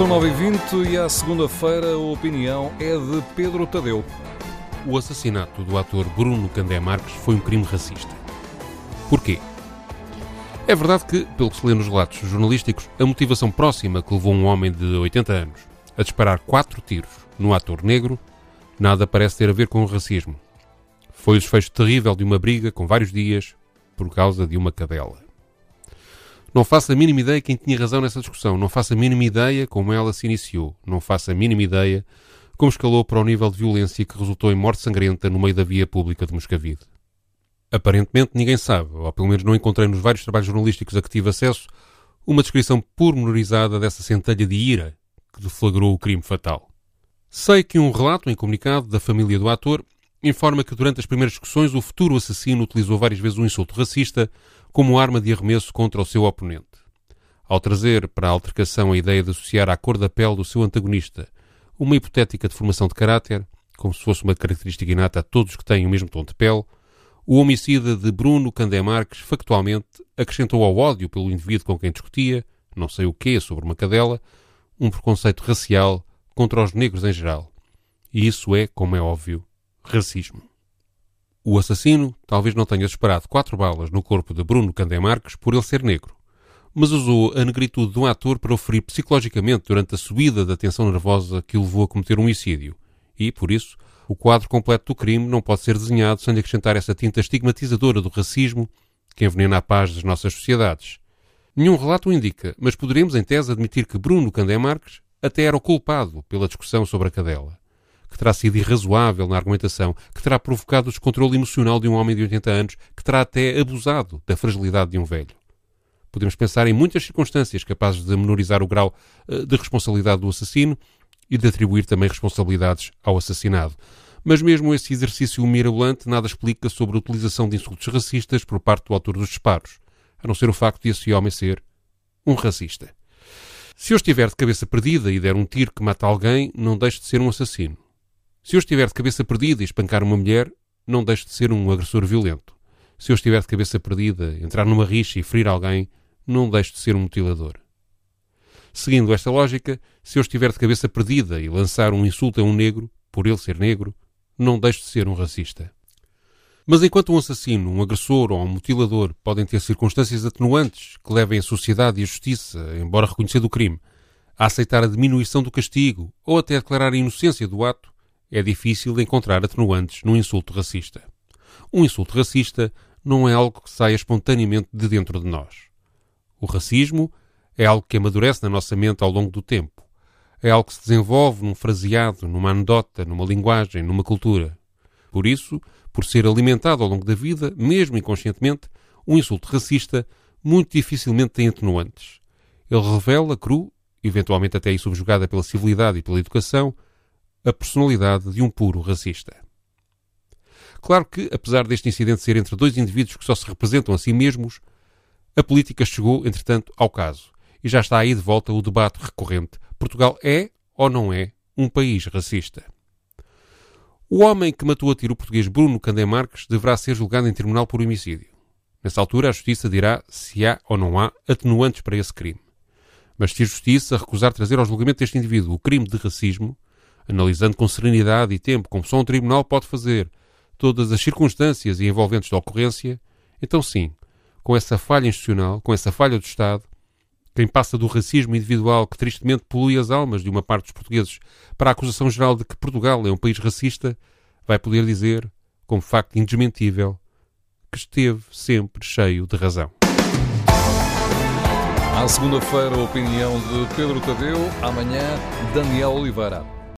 São 9h20 e à segunda-feira a opinião é de Pedro Tadeu. O assassinato do ator Bruno Candé Marques foi um crime racista. Porquê? É verdade que, pelo que se lê nos relatos jornalísticos, a motivação próxima que levou um homem de 80 anos a disparar quatro tiros no ator negro nada parece ter a ver com o racismo. Foi o desfecho terrível de uma briga com vários dias por causa de uma cadela. Não faço a mínima ideia quem tinha razão nessa discussão. Não faço a mínima ideia como ela se iniciou. Não faço a mínima ideia como escalou para o nível de violência que resultou em morte sangrenta no meio da via pública de Moscavide. Aparentemente ninguém sabe, ou pelo menos não encontrei nos vários trabalhos jornalísticos a que tive acesso, uma descrição pormenorizada dessa centelha de ira que deflagrou o crime fatal. Sei que um relato em comunicado da família do ator informa que durante as primeiras discussões o futuro assassino utilizou várias vezes um insulto racista como arma de arremesso contra o seu oponente. Ao trazer para a altercação a ideia de associar à cor da pele do seu antagonista uma hipotética deformação de caráter, como se fosse uma característica inata a todos que têm o mesmo tom de pele, o homicida de Bruno Candé Marques factualmente acrescentou ao ódio pelo indivíduo com quem discutia, não sei o quê, sobre uma cadela, um preconceito racial contra os negros em geral. E isso é, como é óbvio, racismo. O assassino talvez não tenha disparado quatro balas no corpo de Bruno Candé Marques por ele ser negro, mas usou a negritude de um ator para o ferir psicologicamente durante a subida da tensão nervosa que o levou a cometer um homicídio. E, por isso, o quadro completo do crime não pode ser desenhado sem acrescentar essa tinta estigmatizadora do racismo que envenena a paz das nossas sociedades. Nenhum relato o indica, mas poderemos, em tese, admitir que Bruno Candé Marques até era o culpado pela discussão sobre a cadela que terá sido irrazoável na argumentação, que terá provocado o descontrole emocional de um homem de 80 anos, que terá até abusado da fragilidade de um velho. Podemos pensar em muitas circunstâncias capazes de menorizar o grau eh, de responsabilidade do assassino e de atribuir também responsabilidades ao assassinado. Mas mesmo esse exercício mirabolante nada explica sobre a utilização de insultos racistas por parte do autor dos disparos, a não ser o facto de esse homem ser um racista. Se eu estiver de cabeça perdida e der um tiro que mata alguém, não deixe de ser um assassino. Se eu estiver de cabeça perdida e espancar uma mulher, não deixe de ser um agressor violento. Se eu estiver de cabeça perdida, entrar numa rixa e ferir alguém, não deixe de ser um mutilador. Seguindo esta lógica, se eu estiver de cabeça perdida e lançar um insulto a um negro, por ele ser negro, não deixe de ser um racista. Mas enquanto um assassino, um agressor ou um mutilador podem ter circunstâncias atenuantes que levem a sociedade e a justiça, embora reconhecendo o crime, a aceitar a diminuição do castigo ou até a declarar a inocência do ato, é difícil encontrar atenuantes num insulto racista. Um insulto racista não é algo que saia espontaneamente de dentro de nós. O racismo é algo que amadurece na nossa mente ao longo do tempo. É algo que se desenvolve num fraseado, numa anedota, numa linguagem, numa cultura. Por isso, por ser alimentado ao longo da vida, mesmo inconscientemente, um insulto racista muito dificilmente tem atenuantes. Ele revela cru, eventualmente até aí subjugada pela civilidade e pela educação, a personalidade de um puro racista. Claro que, apesar deste incidente ser entre dois indivíduos que só se representam a si mesmos, a política chegou, entretanto, ao caso. E já está aí de volta o debate recorrente: Portugal é ou não é um país racista? O homem que matou a tiro o português Bruno Candé Marques deverá ser julgado em tribunal por homicídio. Nessa altura, a Justiça dirá se há ou não há atenuantes para esse crime. Mas se a Justiça recusar trazer ao julgamento deste indivíduo o crime de racismo, analisando com serenidade e tempo, como só um tribunal pode fazer, todas as circunstâncias e envolventes da ocorrência, então sim, com essa falha institucional, com essa falha do Estado, quem passa do racismo individual que tristemente polui as almas de uma parte dos portugueses para a acusação geral de que Portugal é um país racista, vai poder dizer, como facto indesmentível, que esteve sempre cheio de razão. À segunda-feira, a opinião de Pedro Tadeu. Amanhã, Daniel Oliveira.